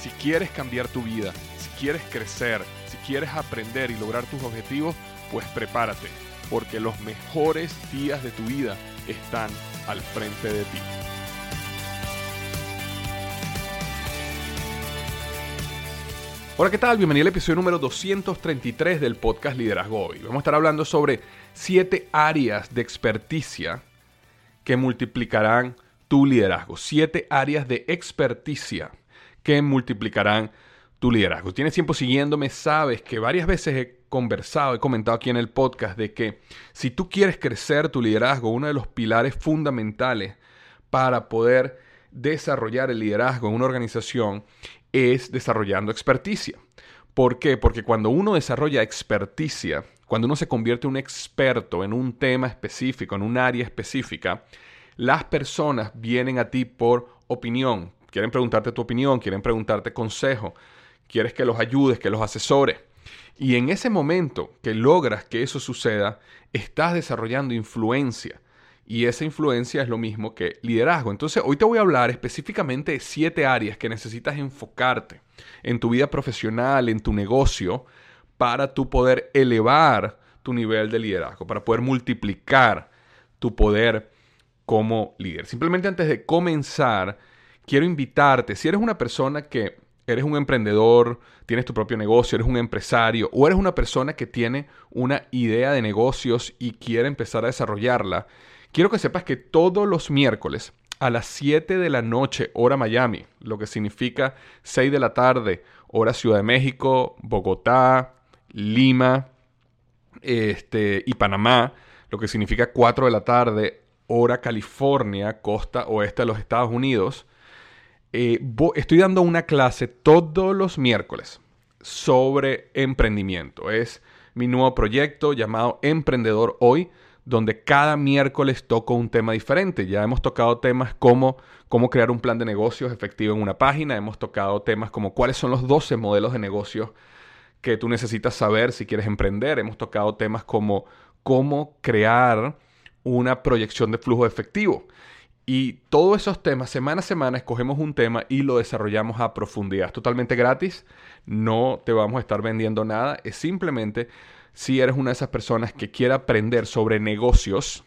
Si quieres cambiar tu vida, si quieres crecer, si quieres aprender y lograr tus objetivos, pues prepárate, porque los mejores días de tu vida están al frente de ti. Hola, ¿qué tal? Bienvenido al episodio número 233 del podcast Liderazgo Hoy. Vamos a estar hablando sobre siete áreas de experticia que multiplicarán tu liderazgo. Siete áreas de experticia que multiplicarán tu liderazgo. Tienes tiempo siguiéndome, sabes que varias veces he conversado, he comentado aquí en el podcast de que si tú quieres crecer tu liderazgo, uno de los pilares fundamentales para poder desarrollar el liderazgo en una organización es desarrollando experticia. ¿Por qué? Porque cuando uno desarrolla experticia, cuando uno se convierte en un experto en un tema específico, en un área específica, las personas vienen a ti por opinión. Quieren preguntarte tu opinión, quieren preguntarte consejo, quieres que los ayudes, que los asesores. Y en ese momento que logras que eso suceda, estás desarrollando influencia. Y esa influencia es lo mismo que liderazgo. Entonces, hoy te voy a hablar específicamente de siete áreas que necesitas enfocarte en tu vida profesional, en tu negocio, para tu poder elevar tu nivel de liderazgo, para poder multiplicar tu poder como líder. Simplemente antes de comenzar, quiero invitarte, si eres una persona que eres un emprendedor, tienes tu propio negocio, eres un empresario o eres una persona que tiene una idea de negocios y quiere empezar a desarrollarla, quiero que sepas que todos los miércoles a las 7 de la noche, hora Miami, lo que significa 6 de la tarde, hora Ciudad de México, Bogotá, Lima este, y Panamá, lo que significa 4 de la tarde, hora California, costa oeste de los Estados Unidos, eh, estoy dando una clase todos los miércoles sobre emprendimiento. Es mi nuevo proyecto llamado Emprendedor Hoy, donde cada miércoles toco un tema diferente. Ya hemos tocado temas como cómo crear un plan de negocios efectivo en una página, hemos tocado temas como cuáles son los 12 modelos de negocios que tú necesitas saber si quieres emprender, hemos tocado temas como cómo crear una proyección de flujo efectivo. Y todos esos temas, semana a semana, escogemos un tema y lo desarrollamos a profundidad. Es totalmente gratis, no te vamos a estar vendiendo nada, es simplemente si eres una de esas personas que quiere aprender sobre negocios,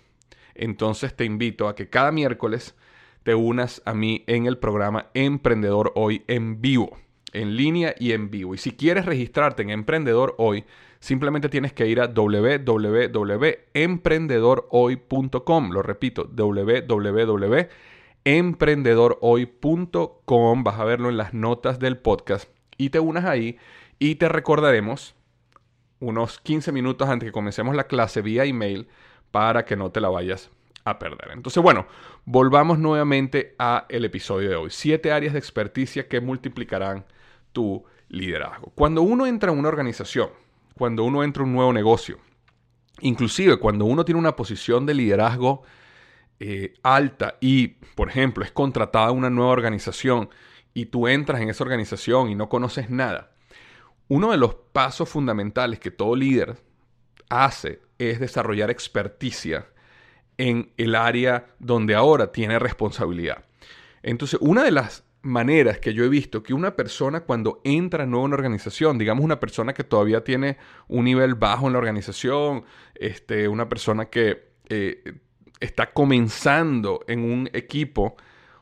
entonces te invito a que cada miércoles te unas a mí en el programa Emprendedor Hoy en vivo, en línea y en vivo. Y si quieres registrarte en Emprendedor Hoy, simplemente tienes que ir a www.emprendedorhoy.com. Lo repito, www.emprendedorhoy.com. Vas a verlo en las notas del podcast y te unas ahí y te recordaremos unos 15 minutos antes que comencemos la clase vía email para que no te la vayas a perder. Entonces, bueno, volvamos nuevamente a el episodio de hoy. Siete áreas de experticia que multiplicarán tu liderazgo. Cuando uno entra en una organización, cuando uno entra en un nuevo negocio, inclusive cuando uno tiene una posición de liderazgo eh, alta y, por ejemplo, es contratada a una nueva organización y tú entras en esa organización y no conoces nada, uno de los pasos fundamentales que todo líder hace es desarrollar experticia en el área donde ahora tiene responsabilidad. Entonces, una de las maneras que yo he visto que una persona cuando entra en una organización, digamos una persona que todavía tiene un nivel bajo en la organización, este, una persona que eh, está comenzando en un equipo,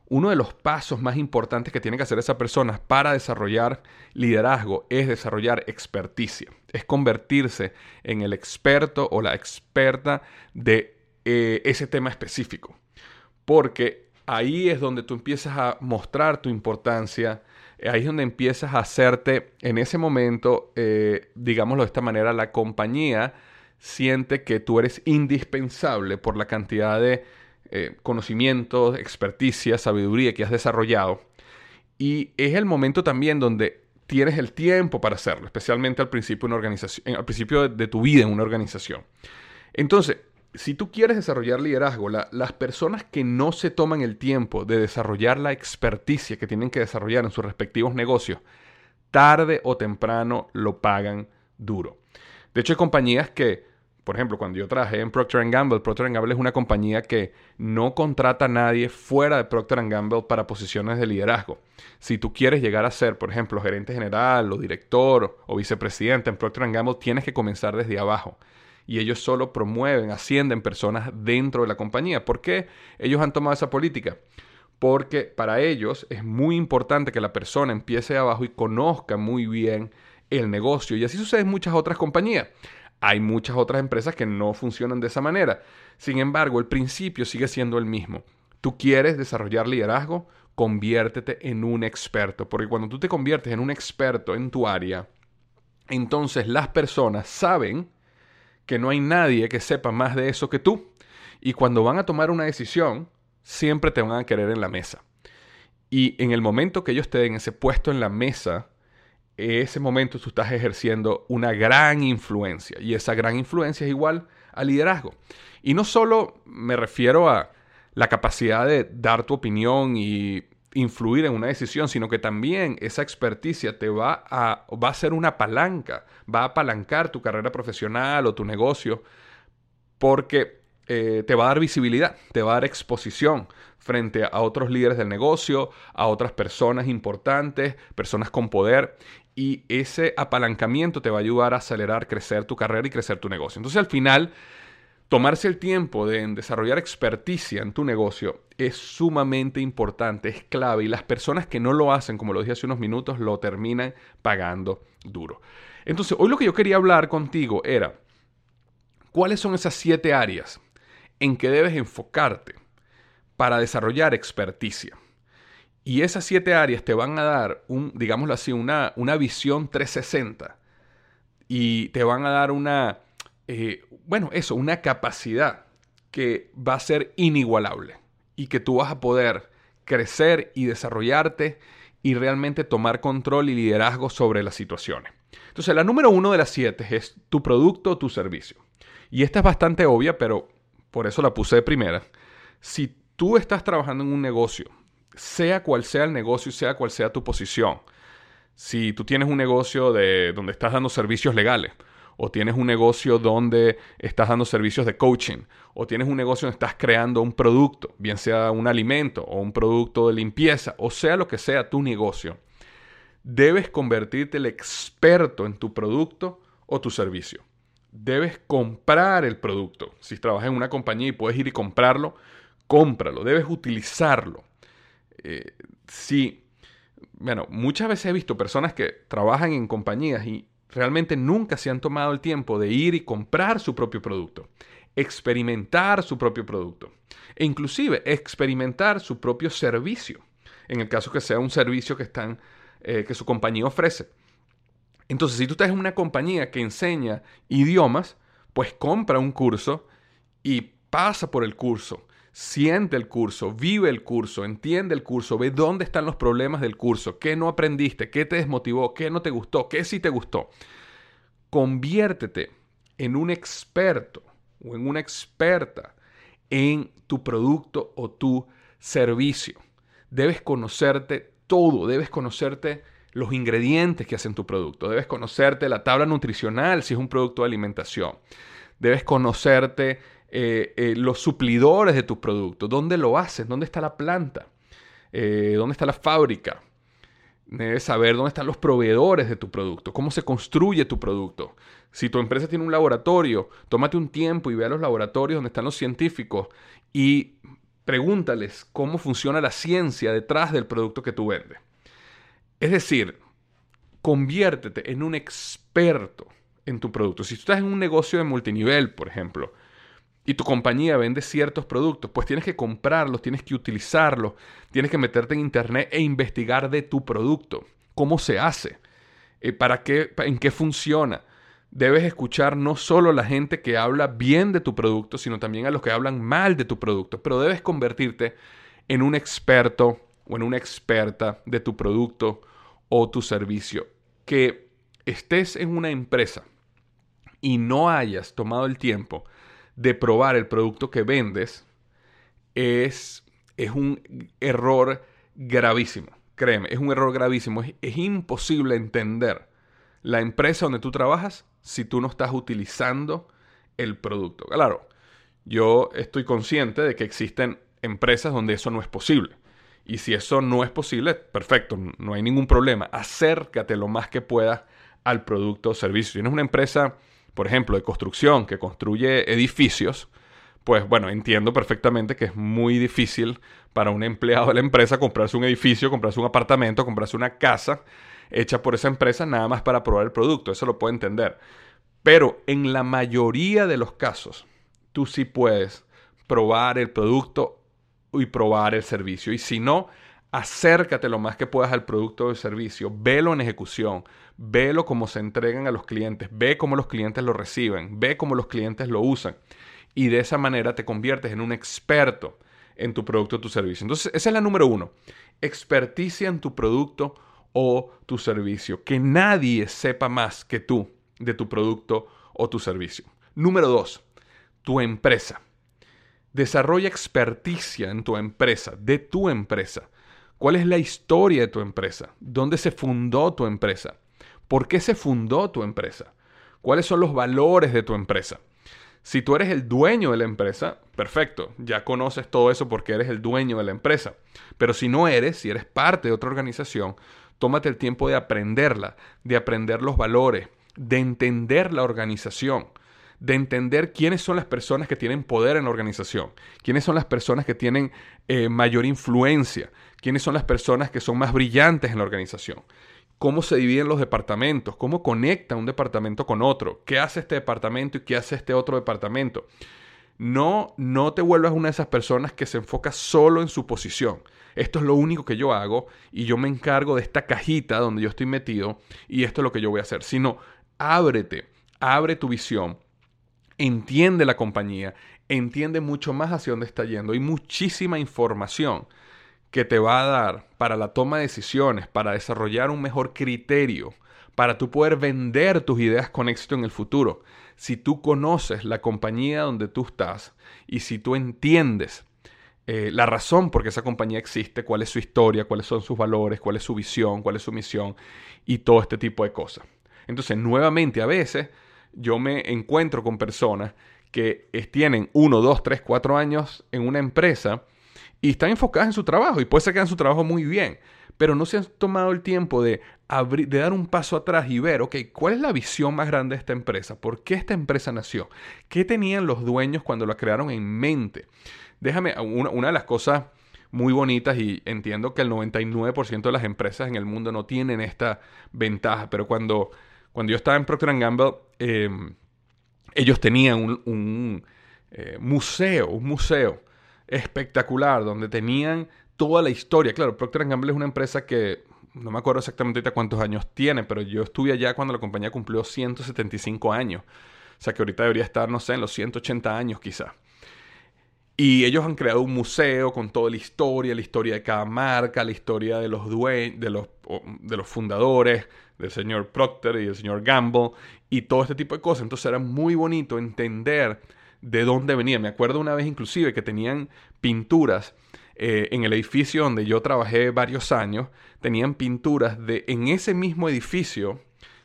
uno de los pasos más importantes que tiene que hacer esa persona para desarrollar liderazgo es desarrollar experticia, es convertirse en el experto o la experta de eh, ese tema específico. Porque ahí es donde tú empiezas a mostrar tu importancia, ahí es donde empiezas a hacerte en ese momento, eh, digámoslo de esta manera, la compañía siente que tú eres indispensable por la cantidad de eh, conocimientos, experticia, sabiduría que has desarrollado. Y es el momento también donde tienes el tiempo para hacerlo, especialmente al principio, una organización, al principio de, tu vida en una organización. Entonces, si tú quieres desarrollar liderazgo, las personas que no se toman el tiempo de desarrollar la experticia que tienen que desarrollar en sus respectivos negocios, tarde o temprano lo pagan duro. De hecho, hay compañías que por ejemplo, cuando yo trabajé en Procter Gamble, Procter Gamble es una compañía que no contrata a nadie fuera de Procter Gamble para posiciones de liderazgo. Si tú quieres llegar a ser, por ejemplo, gerente general o director o vicepresidente en Procter Gamble, tienes que comenzar desde abajo. Y ellos solo promueven, ascienden personas dentro de la compañía. ¿Por qué ellos han tomado esa política? Porque para ellos es muy importante que la persona empiece de abajo y conozca muy bien el negocio. Y así sucede en muchas otras compañías. Hay muchas otras empresas que no funcionan de esa manera. Sin embargo, el principio sigue siendo el mismo. Tú quieres desarrollar liderazgo, conviértete en un experto, porque cuando tú te conviertes en un experto en tu área, entonces las personas saben que no hay nadie que sepa más de eso que tú. Y cuando van a tomar una decisión, siempre te van a querer en la mesa. Y en el momento que ellos te den ese puesto en la mesa, ese momento tú estás ejerciendo una gran influencia y esa gran influencia es igual al liderazgo. Y no solo me refiero a la capacidad de dar tu opinión y influir en una decisión, sino que también esa experticia te va a, va a ser una palanca, va a apalancar tu carrera profesional o tu negocio, porque eh, te va a dar visibilidad, te va a dar exposición frente a otros líderes del negocio, a otras personas importantes, personas con poder y ese apalancamiento te va a ayudar a acelerar, crecer tu carrera y crecer tu negocio. Entonces al final, tomarse el tiempo de desarrollar experticia en tu negocio es sumamente importante, es clave y las personas que no lo hacen, como lo dije hace unos minutos, lo terminan pagando duro. Entonces hoy lo que yo quería hablar contigo era, ¿cuáles son esas siete áreas en que debes enfocarte para desarrollar experticia? Y esas siete áreas te van a dar, un, digámoslo así, una, una visión 360. Y te van a dar una, eh, bueno, eso, una capacidad que va a ser inigualable. Y que tú vas a poder crecer y desarrollarte y realmente tomar control y liderazgo sobre las situaciones. Entonces, la número uno de las siete es tu producto o tu servicio. Y esta es bastante obvia, pero por eso la puse de primera. Si tú estás trabajando en un negocio sea cual sea el negocio sea cual sea tu posición. Si tú tienes un negocio de, donde estás dando servicios legales, o tienes un negocio donde estás dando servicios de coaching, o tienes un negocio donde estás creando un producto, bien sea un alimento o un producto de limpieza, o sea lo que sea tu negocio, debes convertirte el experto en tu producto o tu servicio. Debes comprar el producto. Si trabajas en una compañía y puedes ir y comprarlo, cómpralo. Debes utilizarlo. Eh, sí, bueno, muchas veces he visto personas que trabajan en compañías y realmente nunca se han tomado el tiempo de ir y comprar su propio producto, experimentar su propio producto e inclusive experimentar su propio servicio, en el caso que sea un servicio que, están, eh, que su compañía ofrece. Entonces, si tú estás en una compañía que enseña idiomas, pues compra un curso y pasa por el curso siente el curso, vive el curso, entiende el curso, ve dónde están los problemas del curso, qué no aprendiste, qué te desmotivó, qué no te gustó, qué sí te gustó. Conviértete en un experto o en una experta en tu producto o tu servicio. Debes conocerte todo, debes conocerte los ingredientes que hacen tu producto, debes conocerte la tabla nutricional si es un producto de alimentación, debes conocerte eh, eh, los suplidores de tus productos, dónde lo hacen, dónde está la planta, eh, dónde está la fábrica. Debes saber dónde están los proveedores de tu producto, cómo se construye tu producto. Si tu empresa tiene un laboratorio, tómate un tiempo y ve a los laboratorios donde están los científicos y pregúntales cómo funciona la ciencia detrás del producto que tú vendes. Es decir, conviértete en un experto en tu producto. Si tú estás en un negocio de multinivel, por ejemplo, y tu compañía vende ciertos productos, pues tienes que comprarlos, tienes que utilizarlos, tienes que meterte en internet e investigar de tu producto, cómo se hace, eh, para qué, en qué funciona. Debes escuchar no solo a la gente que habla bien de tu producto, sino también a los que hablan mal de tu producto, pero debes convertirte en un experto o en una experta de tu producto o tu servicio. Que estés en una empresa y no hayas tomado el tiempo de probar el producto que vendes es, es un error gravísimo. Créeme, es un error gravísimo. Es, imposible entender la empresa donde tú trabajas si tú no estás utilizando el producto. Claro, yo estoy consciente de que existen empresas donde eso no es posible. Y si eso no es posible, perfecto, no hay ningún problema. Acércate lo más que puedas al producto o servicio. Si tienes una empresa por ejemplo, de construcción que construye edificios, pues bueno, entiendo perfectamente que es muy difícil para un empleado de la empresa comprarse un edificio, comprarse un apartamento, comprarse una casa hecha por esa empresa nada más para probar el producto. Eso lo puedo entender. Pero en la mayoría de los casos, tú sí puedes probar el producto y probar el servicio. Y si no, acércate lo más que puedas al producto o servicio, velo en ejecución, velo cómo se entregan a los clientes, ve cómo los clientes lo reciben, ve cómo los clientes lo usan. Y de esa manera te conviertes en un experto en tu producto o tu servicio. Entonces, esa es la número uno. Experticia en tu producto o tu servicio. Que nadie sepa más que tú de tu producto o tu servicio. Número dos, tu empresa. Desarrolla experticia en tu empresa, de tu empresa. ¿Cuál es la historia de tu empresa? ¿Dónde se fundó tu empresa? ¿Por qué se fundó tu empresa? ¿Cuáles son los valores de tu empresa? Si tú eres el dueño de la empresa, perfecto, ya conoces todo eso porque eres el dueño de la empresa. Pero si no eres, si eres parte de otra organización, tómate el tiempo de aprenderla, de aprender los valores, de entender la organización, de entender quiénes son las personas que tienen poder en la organización, quiénes son las personas que tienen eh, mayor influencia, quiénes son las personas que son más brillantes en la organización, cómo se dividen los departamentos, cómo conecta un departamento con otro, qué hace este departamento y qué hace este otro departamento. No, no te vuelvas una de esas personas que se enfoca solo en su posición. Esto es lo único que yo hago y yo me encargo de esta cajita donde yo estoy metido y esto es lo que yo voy a hacer. Sino, ábrete, abre tu visión, entiende la compañía, entiende mucho más hacia dónde está yendo. Hay muchísima información que te va a dar para la toma de decisiones, para desarrollar un mejor criterio, para tú poder vender tus ideas con éxito en el futuro. Si tú conoces la compañía donde tú estás y si tú entiendes eh, la razón por qué esa compañía existe, cuál es su historia, cuáles son sus valores, cuál es su visión, cuál es su misión y todo este tipo de cosas. Entonces, nuevamente, a veces yo me encuentro con personas que tienen uno, dos, tres, cuatro años en una empresa y están enfocadas en su trabajo y puede ser que su trabajo muy bien, pero no se han tomado el tiempo de, de dar un paso atrás y ver, ok, ¿cuál es la visión más grande de esta empresa? ¿Por qué esta empresa nació? ¿Qué tenían los dueños cuando la crearon en mente? Déjame, una, una de las cosas muy bonitas y entiendo que el 99% de las empresas en el mundo no tienen esta ventaja, pero cuando, cuando yo estaba en Procter Gamble, em, ellos tenían un, un eh, museo, un museo espectacular, donde tenían toda la historia. Claro, Procter Gamble es una empresa que no me acuerdo exactamente cuántos años tiene, pero yo estuve allá cuando la compañía cumplió 175 años. O sea que ahorita debería estar, no sé, en los 180 años quizá. Y ellos han creado un museo con toda la historia, la historia de cada marca, la historia de los dueños, de los, de los fundadores, del señor Procter y del señor Gamble, y todo este tipo de cosas. Entonces era muy bonito entender de dónde venía. Me acuerdo una vez inclusive que tenían pinturas eh, en el edificio donde yo trabajé varios años, tenían pinturas de en ese mismo edificio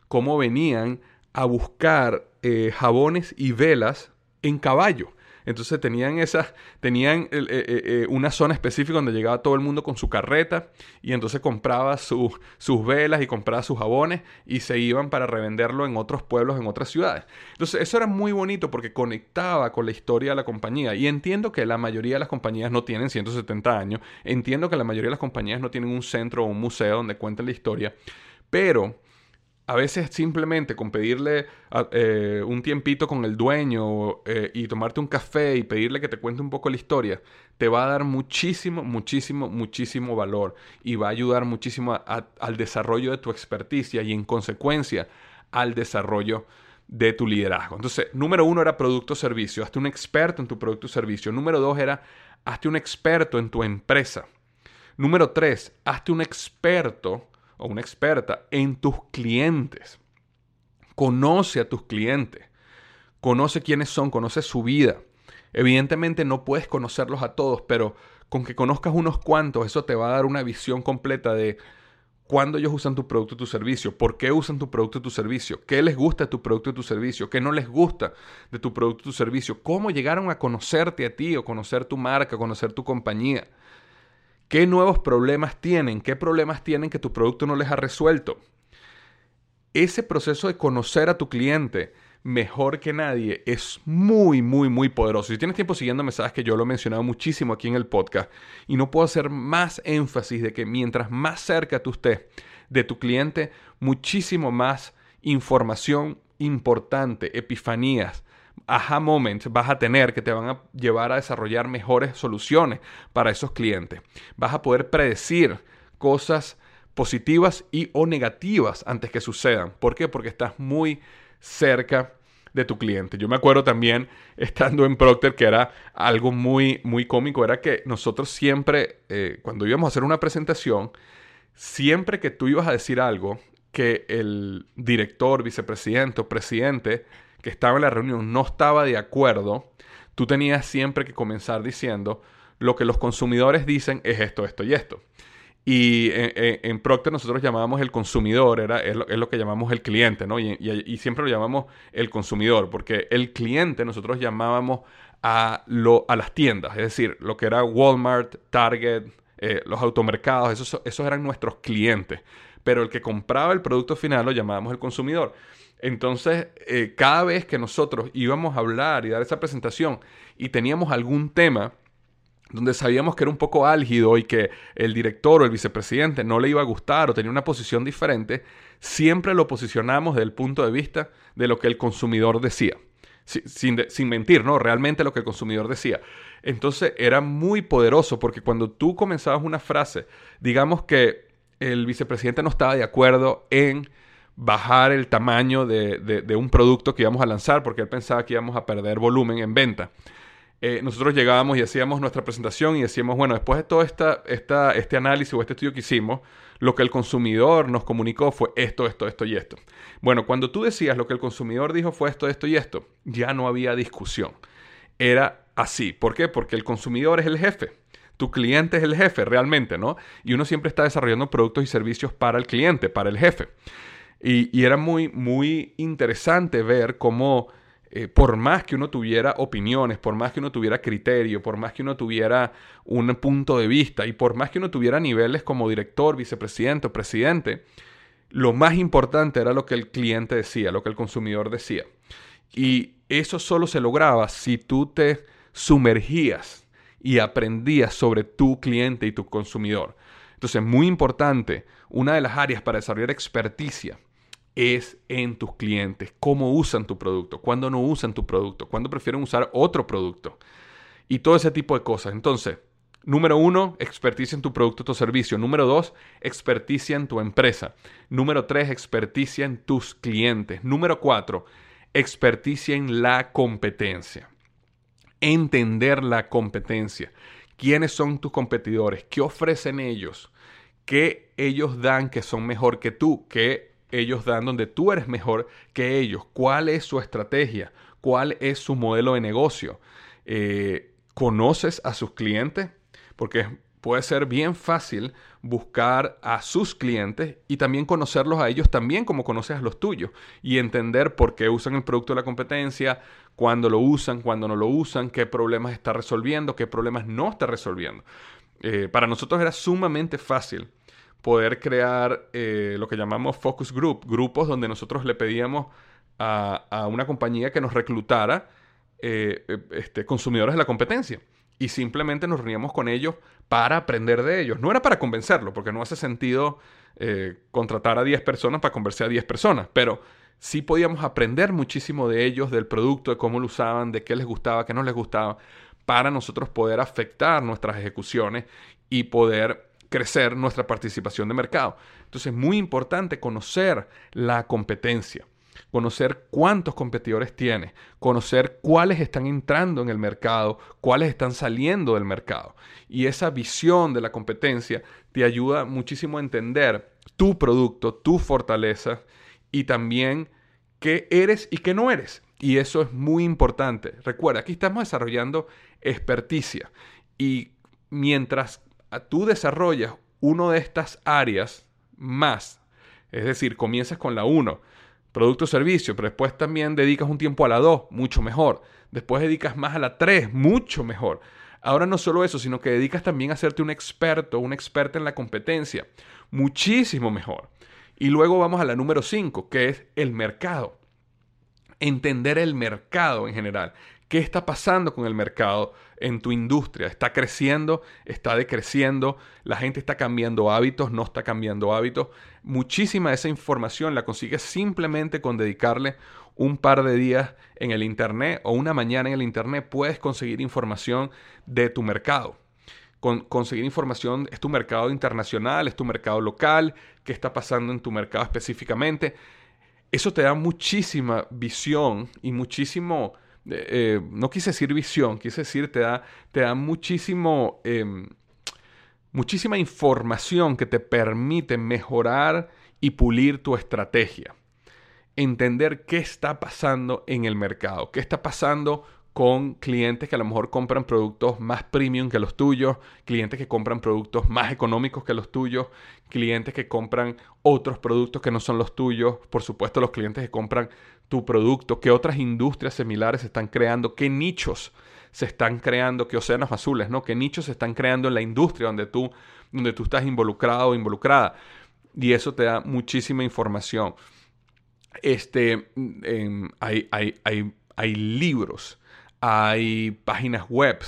cómo venían a buscar eh, jabones y velas en caballo. Entonces tenían esa, tenían eh, eh, eh, una zona específica donde llegaba todo el mundo con su carreta y entonces compraba sus velas y compraba sus jabones y se iban para revenderlo en otros pueblos, en otras ciudades. Entonces eso era muy bonito porque conectaba con la historia de la compañía. Y entiendo que la mayoría de las compañías no tienen 170 años, entiendo que la mayoría de las compañías no tienen un centro o un museo donde cuenten la historia, pero a veces simplemente con pedirle eh, un tiempito con el dueño eh, y tomarte un café y pedirle que te cuente un poco la historia, te va a dar muchísimo, muchísimo, muchísimo valor y va a ayudar muchísimo al desarrollo de tu experticia y en consecuencia al desarrollo de tu liderazgo. Entonces, número uno era producto o servicio, hazte un experto en tu producto o servicio. Número dos era hazte un experto en tu empresa. Número tres, hazte un experto o una experta en tus clientes. Conoce a tus clientes. Conoce quiénes son, conoce su vida. Evidentemente no puedes conocerlos a todos, pero con que conozcas unos cuantos, eso te va a dar una visión completa de cuándo ellos usan tu producto o tu servicio, por qué usan tu producto o tu servicio, qué les gusta de tu producto o tu servicio, qué no les gusta de tu producto o tu servicio, cómo llegaron a conocerte a ti o conocer tu marca, conocer tu compañía. ¿Qué nuevos problemas tienen? ¿Qué problemas tienen que tu producto no les ha resuelto? Ese proceso de conocer a tu cliente mejor que nadie es muy, muy, muy poderoso. Si tienes tiempo siguiéndome, sabes que yo lo he mencionado muchísimo aquí en el podcast y no puedo hacer más énfasis de que mientras más cerca tú estés de tu cliente, muchísimo más información importante, epifanías, aha moments vas a tener que te van a llevar a desarrollar mejores soluciones para esos clientes. Vas a poder predecir cosas positivas y o negativas antes que sucedan. ¿Por qué? Porque estás muy cerca de tu cliente. Yo me acuerdo también estando en Procter que era algo muy, muy cómico, era que nosotros siempre, eh, cuando íbamos a hacer una presentación, siempre que tú ibas a decir algo que el director, vicepresidente o presidente que estaba en la reunión no estaba de acuerdo, tú tenías siempre que comenzar diciendo, lo que los consumidores dicen es esto, esto y esto. Y en, Procter nosotros llamábamos el consumidor, era, es, lo, que llamamos el cliente, ¿no? Y, siempre lo llamamos el consumidor, porque el cliente nosotros llamábamos a, lo, a las tiendas, es decir, lo que era Walmart, Target, eh, los automercados, esos, esos eran nuestros clientes. Pero el que compraba el producto final lo llamábamos el consumidor. Entonces, eh, cada vez que nosotros íbamos a hablar y dar esa presentación y teníamos algún tema donde sabíamos que era un poco álgido y que el director o el vicepresidente no le iba a gustar o tenía una posición diferente, siempre lo posicionamos desde el punto de vista de lo que el consumidor decía. Sin, sin, mentir, ¿no? Realmente lo que el consumidor decía. Entonces era muy poderoso porque cuando tú comenzabas una frase, digamos que el vicepresidente no estaba de acuerdo en bajar el tamaño de, un producto que íbamos a lanzar porque él pensaba que íbamos a perder volumen en venta. Eh, nosotros llegábamos y hacíamos nuestra presentación y decíamos, bueno, después de todo esta, esta, este análisis o este estudio que hicimos, lo que el consumidor nos comunicó fue esto, esto, esto y esto. Bueno, cuando tú decías lo que el consumidor dijo fue esto, esto y esto, ya no había discusión. Era así. ¿Por qué? Porque el consumidor es el jefe. Tu cliente es el jefe realmente, ¿no? Y uno siempre está desarrollando productos y servicios para el cliente, para el jefe. Y, era muy, muy interesante ver cómo, eh, por más que uno tuviera opiniones, por más que uno tuviera criterio, por más que uno tuviera un punto de vista y por más que uno tuviera niveles como director, vicepresidente o presidente, lo más importante era lo que el cliente decía, lo que el consumidor decía. Y eso solo se lograba si tú te sumergías y aprendías sobre tu cliente y tu consumidor. Entonces, muy importante, una de las áreas para desarrollar experticia es en tus clientes, cómo usan tu producto, cuándo no usan tu producto, cuándo prefieren usar otro producto y todo ese tipo de cosas. Entonces, número uno, experticia en tu producto o tu servicio. Número dos, experticia en tu empresa. Número tres, experticia en tus clientes. Número cuatro, experticia en la competencia. Entender la competencia. ¿Quiénes son tus competidores? ¿Qué ofrecen ellos? ¿Qué ellos dan que son mejor que tú? ¿Qué ellos dan donde tú eres mejor que ellos. ¿Cuál es su estrategia? ¿Cuál es su modelo de negocio? Eh, ¿Conoces a sus clientes? Porque puede ser bien fácil buscar a sus clientes y también conocerlos a ellos también como conoces a los tuyos y entender por qué usan el producto de la competencia, cuándo lo usan, cuándo no lo usan, qué problemas está resolviendo, qué problemas no está resolviendo. Eh, para nosotros era sumamente fácil poder crear eh, lo que llamamos focus group, grupos donde nosotros le pedíamos a, una compañía que nos reclutara eh, este, consumidores de la competencia y simplemente nos reuníamos con ellos para aprender de ellos. No era para convencerlos, porque no hace sentido contratar a 10 personas para convencer a 10 personas, pero sí podíamos aprender muchísimo de ellos, del producto, de cómo lo usaban, de qué les gustaba, qué no les gustaba, para nosotros poder afectar nuestras ejecuciones y poder crecer nuestra participación de mercado. Entonces es muy importante conocer la competencia, conocer cuántos competidores tiene, conocer cuáles están entrando en el mercado, cuáles están saliendo del mercado. Y esa visión de la competencia te ayuda muchísimo a entender tu producto, tu fortaleza y también qué eres y qué no eres. Y eso es muy importante. Recuerda, aquí estamos desarrollando experticia. Y mientras tú desarrollas una de estas áreas más, es decir, comienzas con la 1, producto o servicio, pero después también dedicas un tiempo a la 2, mucho mejor. Después dedicas más a la 3, mucho mejor. Ahora no solo eso, sino que dedicas también a hacerte un experto, un experta en la competencia, muchísimo mejor. Y luego vamos a la número 5, que es el mercado. Entender el mercado en general. ¿Qué está pasando con el mercado en tu industria? ¿Está creciendo? ¿Está decreciendo? ¿La gente está cambiando hábitos? ¿No está cambiando hábitos? Muchísima de esa información la consigues simplemente con dedicarle un par de días en el Internet o una mañana en el Internet. Puedes conseguir información de tu mercado conseguir información, es tu mercado internacional, es tu mercado local, qué está pasando en tu mercado específicamente. Eso te da muchísima visión y muchísimo, eh, eh, no quise decir visión, quise decir, te da, te da muchísimo, em, muchísima información que te permite mejorar y pulir tu estrategia. Entender qué está pasando en el mercado, qué está pasando con clientes que a lo mejor compran productos más premium que los tuyos, clientes que compran productos más económicos que los tuyos, clientes que compran otros productos que no son los tuyos, por supuesto los clientes que compran tu producto, qué otras industrias similares se están creando, qué nichos se están creando, qué océanos azules, ¿no? Qué nichos se están creando en la industria donde tú, donde tú estás involucrado o involucrada. Y eso te da muchísima información. Este, hay, hay, hay libros hay páginas web,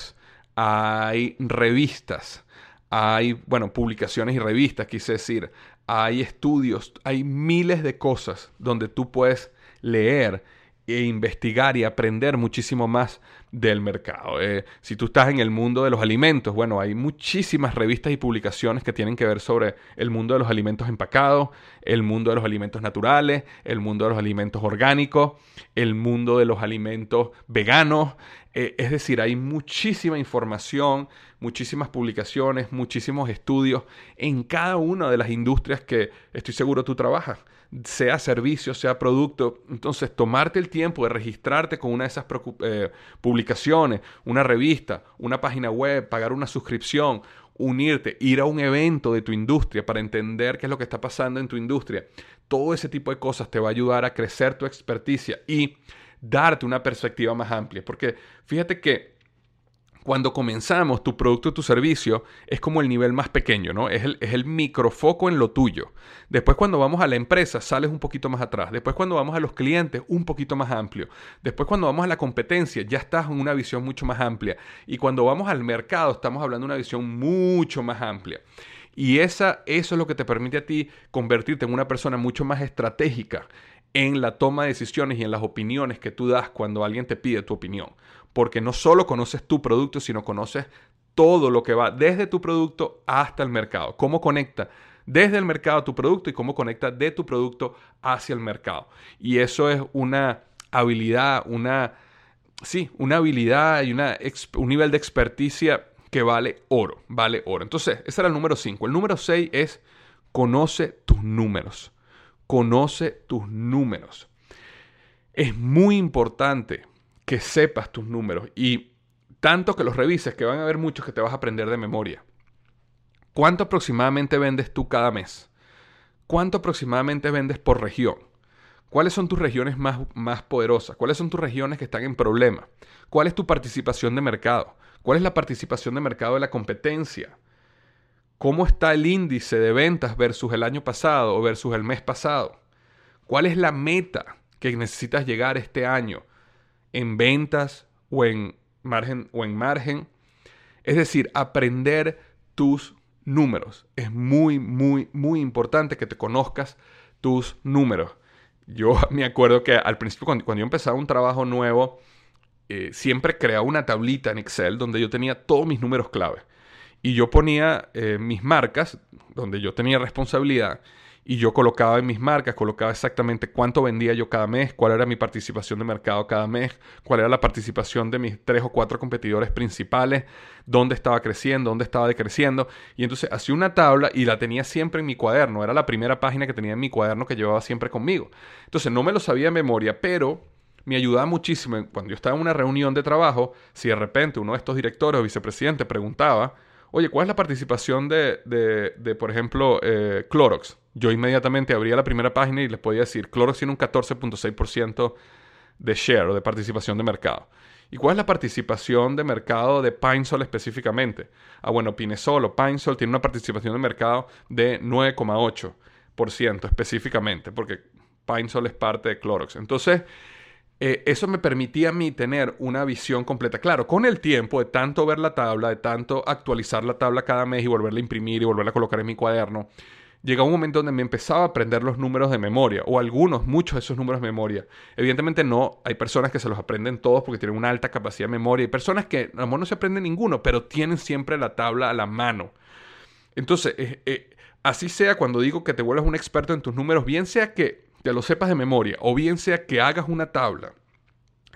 hay revistas, hay, bueno, publicaciones y revistas, quise decir, hay estudios, hay miles de cosas donde tú puedes leer e investigar y aprender muchísimo más del mercado. Eh, si tú estás en el mundo de los alimentos, bueno, hay muchísimas revistas y publicaciones que tienen que ver sobre el mundo de los alimentos empacados, el mundo de los alimentos naturales, el mundo de los alimentos orgánicos, el mundo de los alimentos veganos. Eh, es decir, hay muchísima información, muchísimas publicaciones, muchísimos estudios en cada una de las industrias que estoy seguro tú trabajas sea servicio, sea producto. Entonces, tomarte el tiempo de registrarte con una de esas eh, publicaciones, una revista, una página web, pagar una suscripción, unirte, ir a un evento de tu industria para entender qué es lo que está pasando en tu industria. Todo ese tipo de cosas te va a ayudar a crecer tu experticia y darte una perspectiva más amplia. Porque fíjate que cuando comenzamos, tu producto, tu servicio es como el nivel más pequeño, ¿no? Es el, es el microfoco en lo tuyo. Después cuando vamos a la empresa, sales un poquito más atrás. Después cuando vamos a los clientes, un poquito más amplio. Después cuando vamos a la competencia, ya estás en una visión mucho más amplia. Y cuando vamos al mercado, estamos hablando de una visión mucho más amplia. Y esa, eso es lo que te permite a ti convertirte en una persona mucho más estratégica en la toma de decisiones y en las opiniones que tú das cuando alguien te pide tu opinión porque no solo conoces tu producto, sino conoces todo lo que va desde tu producto hasta el mercado. Cómo conecta desde el mercado tu producto y cómo conecta de tu producto hacia el mercado. Y eso es una habilidad, una, sí, una habilidad y una, un nivel de experticia que vale oro, vale oro. Entonces, ese era el número 5. El número 6 es conoce tus números. Conoce tus números. Es muy importante que sepas tus números y tanto que los revises que van a haber muchos que te vas a aprender de memoria. ¿Cuánto aproximadamente vendes tú cada mes? ¿Cuánto aproximadamente vendes por región? ¿Cuáles son tus regiones más, más poderosas? ¿Cuáles son tus regiones que están en problema? ¿Cuál es tu participación de mercado? ¿Cuál es la participación de mercado de la competencia? ¿Cómo está el índice de ventas versus el año pasado o versus el mes pasado? ¿Cuál es la meta que necesitas llegar este año en ventas o en margen o en margen? Es decir, aprender tus números. Es muy, muy, muy importante que te conozcas tus números. Yo me acuerdo que al principio, cuando, yo empezaba un trabajo nuevo, eh, siempre creaba una tablita en Excel donde yo tenía todos mis números clave. Y yo ponía eh, mis marcas, donde yo tenía responsabilidad, y yo colocaba en mis marcas, colocaba exactamente cuánto vendía yo cada mes, cuál era mi participación de mercado cada mes, cuál era la participación de mis tres o cuatro competidores principales, dónde estaba creciendo, dónde estaba decreciendo. Y entonces hacía una tabla y la tenía siempre en mi cuaderno. Era la primera página que tenía en mi cuaderno que llevaba siempre conmigo. Entonces no me lo sabía de memoria, pero me ayudaba muchísimo cuando yo estaba en una reunión de trabajo, si de repente uno de estos directores o vicepresidentes preguntaba, oye, ¿cuál es la participación de, de, por ejemplo, eh, Clorox? Yo inmediatamente abría la primera página y les podía decir, Clorox tiene un 14.6% de share o de participación de mercado. ¿Y cuál es la participación de mercado de Pinesol específicamente? Ah, bueno, Pinesol o Pinesol tiene una participación de mercado de 9,8% específicamente, porque Pinesol es parte de Clorox. Entonces, eh, eso me permitía a mí tener una visión completa. Claro, con el tiempo de tanto ver la tabla, de tanto actualizar la tabla cada mes y volverla a imprimir y volverla a colocar en mi cuaderno, llegó un momento donde me empezaba a aprender los números de memoria, o algunos, muchos de esos números de memoria. Evidentemente no, hay personas que se los aprenden todos porque tienen una alta capacidad de memoria, hay personas que a lo mejor no se aprenden ninguno, pero tienen siempre la tabla a la mano. Entonces, eh, eh, así sea cuando digo que te vuelvas un experto en tus números, bien sea que te lo sepas de memoria, o bien sea que hagas una tabla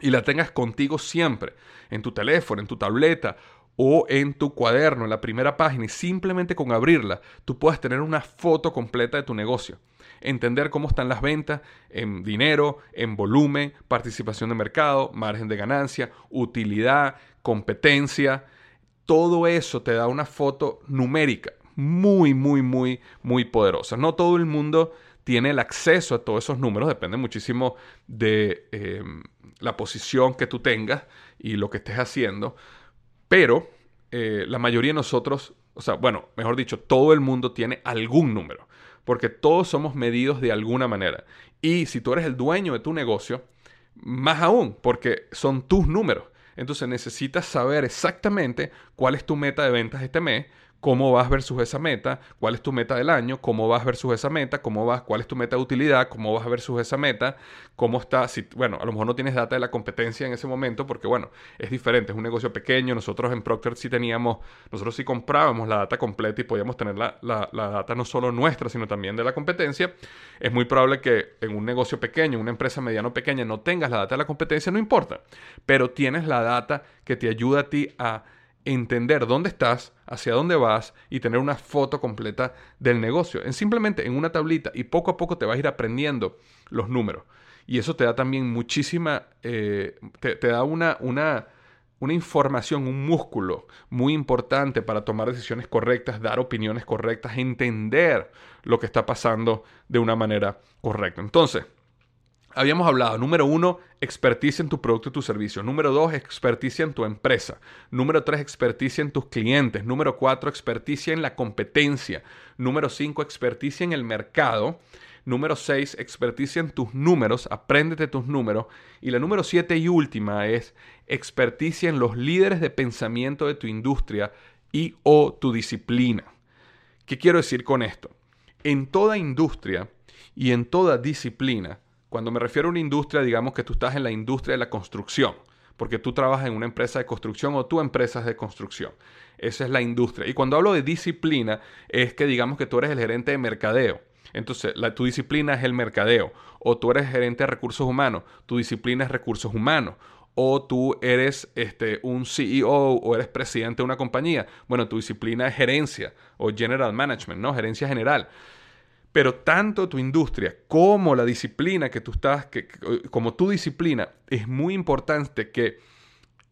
y la tengas contigo siempre, en tu teléfono, en tu tableta o en tu cuaderno, en la primera página, y simplemente con abrirla, tú puedas tener una foto completa de tu negocio. Entender cómo están las ventas en dinero, en volumen, participación de mercado, margen de ganancia, utilidad, competencia. Todo eso te da una foto numérica muy, muy, muy, muy poderosa. No todo el mundo tiene el acceso a todos esos números, depende muchísimo de em, la posición que tú tengas y lo que estés haciendo, pero eh, la mayoría de nosotros, o sea, bueno, mejor dicho, todo el mundo tiene algún número, porque todos somos medidos de alguna manera. Y si tú eres el dueño de tu negocio, más aún, porque son tus números. Entonces necesitas saber exactamente cuál es tu meta de ventas este mes, cómo vas versus esa meta, cuál es tu meta del año, cómo vas versus esa meta, cómo vas, cuál es tu meta de utilidad, cómo vas versus esa meta, cómo está, si, bueno, a lo mejor no tienes data de la competencia en ese momento porque, bueno, es diferente, es un negocio pequeño, nosotros en Procter sí teníamos, nosotros sí comprábamos la data completa y podíamos tener la, la, data no solo nuestra, sino también de la competencia. Es muy probable que en un negocio pequeño, una empresa mediano pequeña, no tengas la data de la competencia, no importa, pero tienes la data que te ayuda a ti a entender dónde estás, hacia dónde vas y tener una foto completa del negocio. En simplemente en una tablita y poco a poco te vas a ir aprendiendo los números. Y eso te da también muchísima, eh, te, da una, una, una información, un músculo muy importante para tomar decisiones correctas, dar opiniones correctas, entender lo que está pasando de una manera correcta. Entonces, Habíamos hablado, número uno, experticia en tu producto y tu servicio. Número dos, experticia en tu empresa. Número tres, experticia en tus clientes. Número cuatro, experticia en la competencia. Número cinco, experticia en el mercado. Número seis, experticia en tus números. Apréndete tus números. Y la número siete y última es experticia en los líderes de pensamiento de tu industria y o tu disciplina. ¿Qué quiero decir con esto? En toda industria y en toda disciplina, cuando me refiero a una industria, digamos que tú estás en la industria de la construcción, porque tú trabajas en una empresa de construcción o tu empresa es de construcción. Esa es la industria. Y cuando hablo de disciplina, es que digamos que tú eres el gerente de mercadeo. Entonces, tu disciplina es el mercadeo. O tú eres gerente de recursos humanos. Tu disciplina es recursos humanos. O tú eres este, un CEO o eres presidente de una compañía. Bueno, tu disciplina es gerencia o general management, ¿no? Gerencia general. Pero tanto tu industria como la disciplina que tú estás, que, como tu disciplina, es muy importante que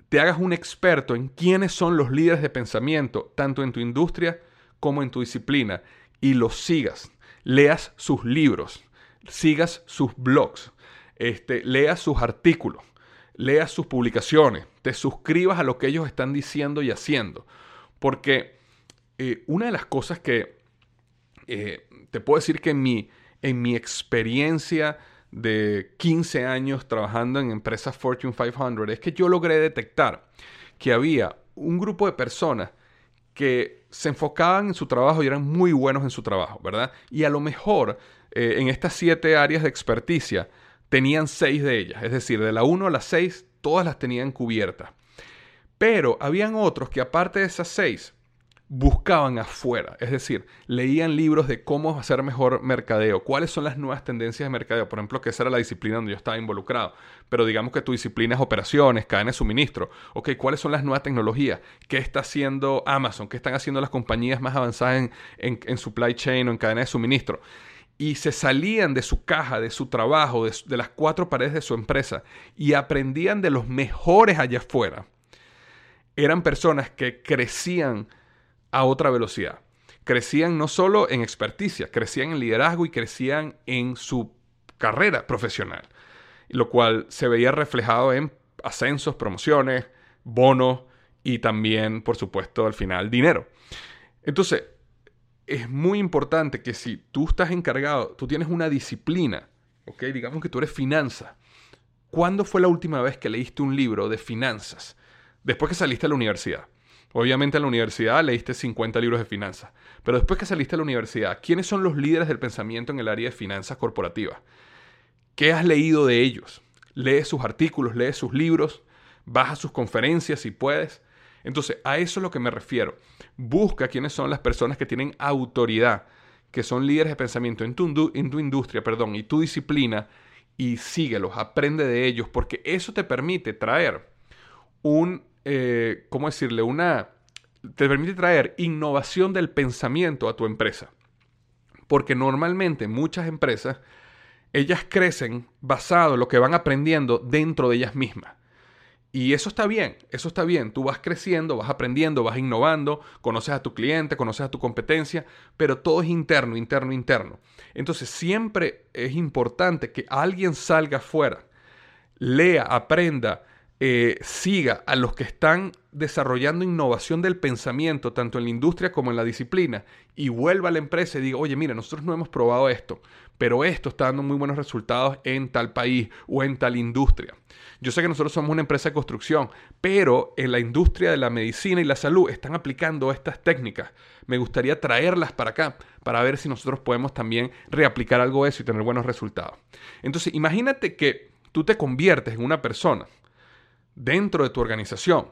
te hagas un experto en quiénes son los líderes de pensamiento, tanto en tu industria como en tu disciplina y los sigas. Leas sus libros, sigas sus blogs, este, leas sus artículos, leas sus publicaciones, te suscribas a lo que ellos están diciendo y haciendo. Porque eh, una de las cosas que eh, te puedo decir que en mi, en mi experiencia de 15 años trabajando en empresas Fortune 500 es que yo logré detectar que había un grupo de personas que se enfocaban en su trabajo y eran muy buenos en su trabajo, ¿verdad? Y a lo mejor eh, en estas siete áreas de experticia tenían seis de ellas, es decir, de la 1 a la 6 todas las tenían cubiertas. Pero habían otros que aparte de esas seis buscaban afuera, es decir, leían libros de cómo hacer mejor mercadeo, cuáles son las nuevas tendencias de mercadeo, por ejemplo, que esa era la disciplina donde yo estaba involucrado, pero digamos que tu disciplina es operaciones, cadena de suministro, ok, cuáles son las nuevas tecnologías, qué está haciendo Amazon, qué están haciendo las compañías más avanzadas en, supply chain o en cadena de suministro. Y se salían de su caja, de su trabajo, de, de las cuatro paredes de su empresa y aprendían de los mejores allá afuera. Eran personas que crecían a otra velocidad. Crecían no solo en experticia, crecían en liderazgo y crecían en su carrera profesional, lo cual se veía reflejado en ascensos, promociones, bonos y también, por supuesto, al final, dinero. Entonces, es muy importante que si tú estás encargado, tú tienes una disciplina, ¿ok? Digamos que tú eres finanzas. ¿Cuándo fue la última vez que leíste un libro de finanzas? Después que saliste de la universidad. Obviamente en la universidad leíste 50 libros de finanzas, pero después que saliste de la universidad, ¿quiénes son los líderes del pensamiento en el área de finanzas corporativas? ¿Qué has leído de ellos? Lee sus artículos, lee sus libros, baja sus conferencias si puedes. Entonces, a eso es lo que me refiero. Busca quiénes son las personas que tienen autoridad, que son líderes de pensamiento en tu, en tu industria, perdón, y tu disciplina, y síguelos, aprende de ellos, porque eso te permite traer un eh, ¿cómo decirle? Una, te permite traer innovación del pensamiento a tu empresa. Porque normalmente muchas empresas, ellas crecen basado en lo que van aprendiendo dentro de ellas mismas. Y eso está bien, eso está bien. Tú vas creciendo, vas aprendiendo, vas innovando, conoces a tu cliente, conoces a tu competencia, pero todo es interno, interno, interno. Entonces siempre es importante que alguien salga afuera, lea, aprenda, eh, siga a los que están desarrollando innovación del pensamiento, tanto en la industria como en la disciplina, y vuelva a la empresa y diga, oye, mira, nosotros no hemos probado esto, pero esto está dando muy buenos resultados en tal país o en tal industria. Yo sé que nosotros somos una empresa de construcción, pero en la industria de la medicina y la salud están aplicando estas técnicas. Me gustaría traerlas para acá para ver si nosotros podemos también reaplicar algo de eso y tener buenos resultados. Entonces, imagínate que tú te conviertes en una persona dentro de tu organización,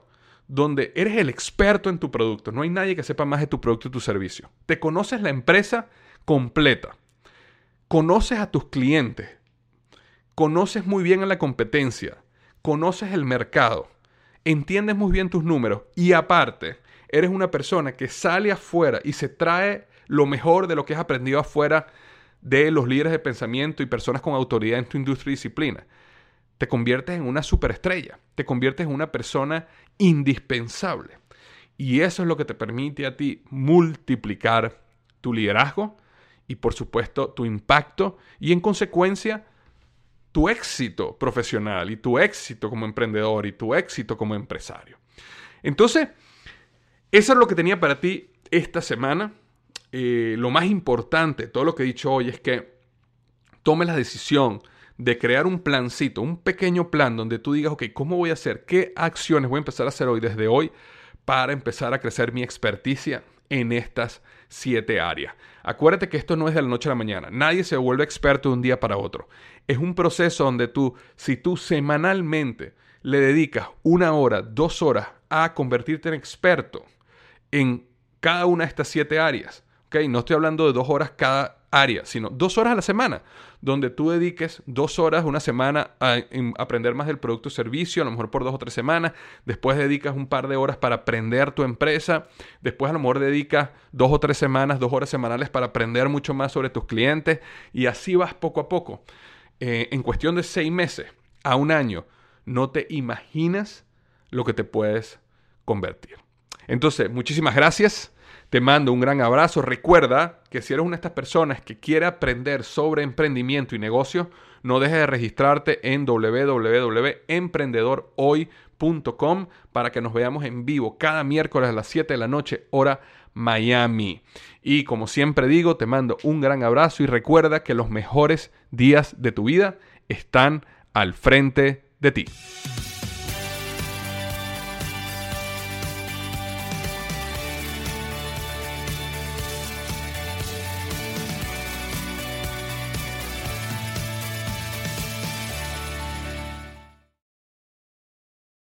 donde eres el experto en tu producto. No hay nadie que sepa más de tu producto y tu servicio. Te conoces la empresa completa. Conoces a tus clientes. Conoces muy bien a la competencia. Conoces el mercado. Entiendes muy bien tus números. Y aparte, eres una persona que sale afuera y se trae lo mejor de lo que has aprendido afuera de los líderes de pensamiento y personas con autoridad en tu industria y disciplina te conviertes en una superestrella, te conviertes en una persona indispensable. Y eso es lo que te permite a ti multiplicar tu liderazgo y por supuesto tu impacto y en consecuencia tu éxito profesional y tu éxito como emprendedor y tu éxito como empresario. Entonces, eso es lo que tenía para ti esta semana. Eh, lo más importante, todo lo que he dicho hoy es que tomes la decisión de crear un plancito, un pequeño plan donde tú digas, ok, ¿cómo voy a hacer? ¿Qué acciones voy a empezar a hacer hoy desde hoy para empezar a crecer mi experticia en estas siete áreas? Acuérdate que esto no es de la noche a la mañana. Nadie se vuelve experto de un día para otro. Es un proceso donde tú, si tú semanalmente le dedicas una hora, dos horas a convertirte en experto en cada una de estas siete áreas, ¿ok? No estoy hablando de dos horas cada área, sino dos horas a la semana, donde tú dediques dos horas una semana a, aprender más del producto o servicio, a lo mejor por dos o tres semanas, después dedicas un par de horas para aprender tu empresa, después a lo mejor dedicas dos o tres semanas, dos horas semanales para aprender mucho más sobre tus clientes y así vas poco a poco. Eh, en cuestión de seis meses a un año, no te imaginas lo que te puedes convertir. Entonces, muchísimas gracias. Te mando un gran abrazo. Recuerda que si eres una de estas personas que quiere aprender sobre emprendimiento y negocios, no dejes de registrarte en www.emprendedorhoy.com para que nos veamos en vivo cada miércoles a las 7 de la noche, hora Miami. Y como siempre digo, te mando un gran abrazo y recuerda que los mejores días de tu vida están al frente de ti.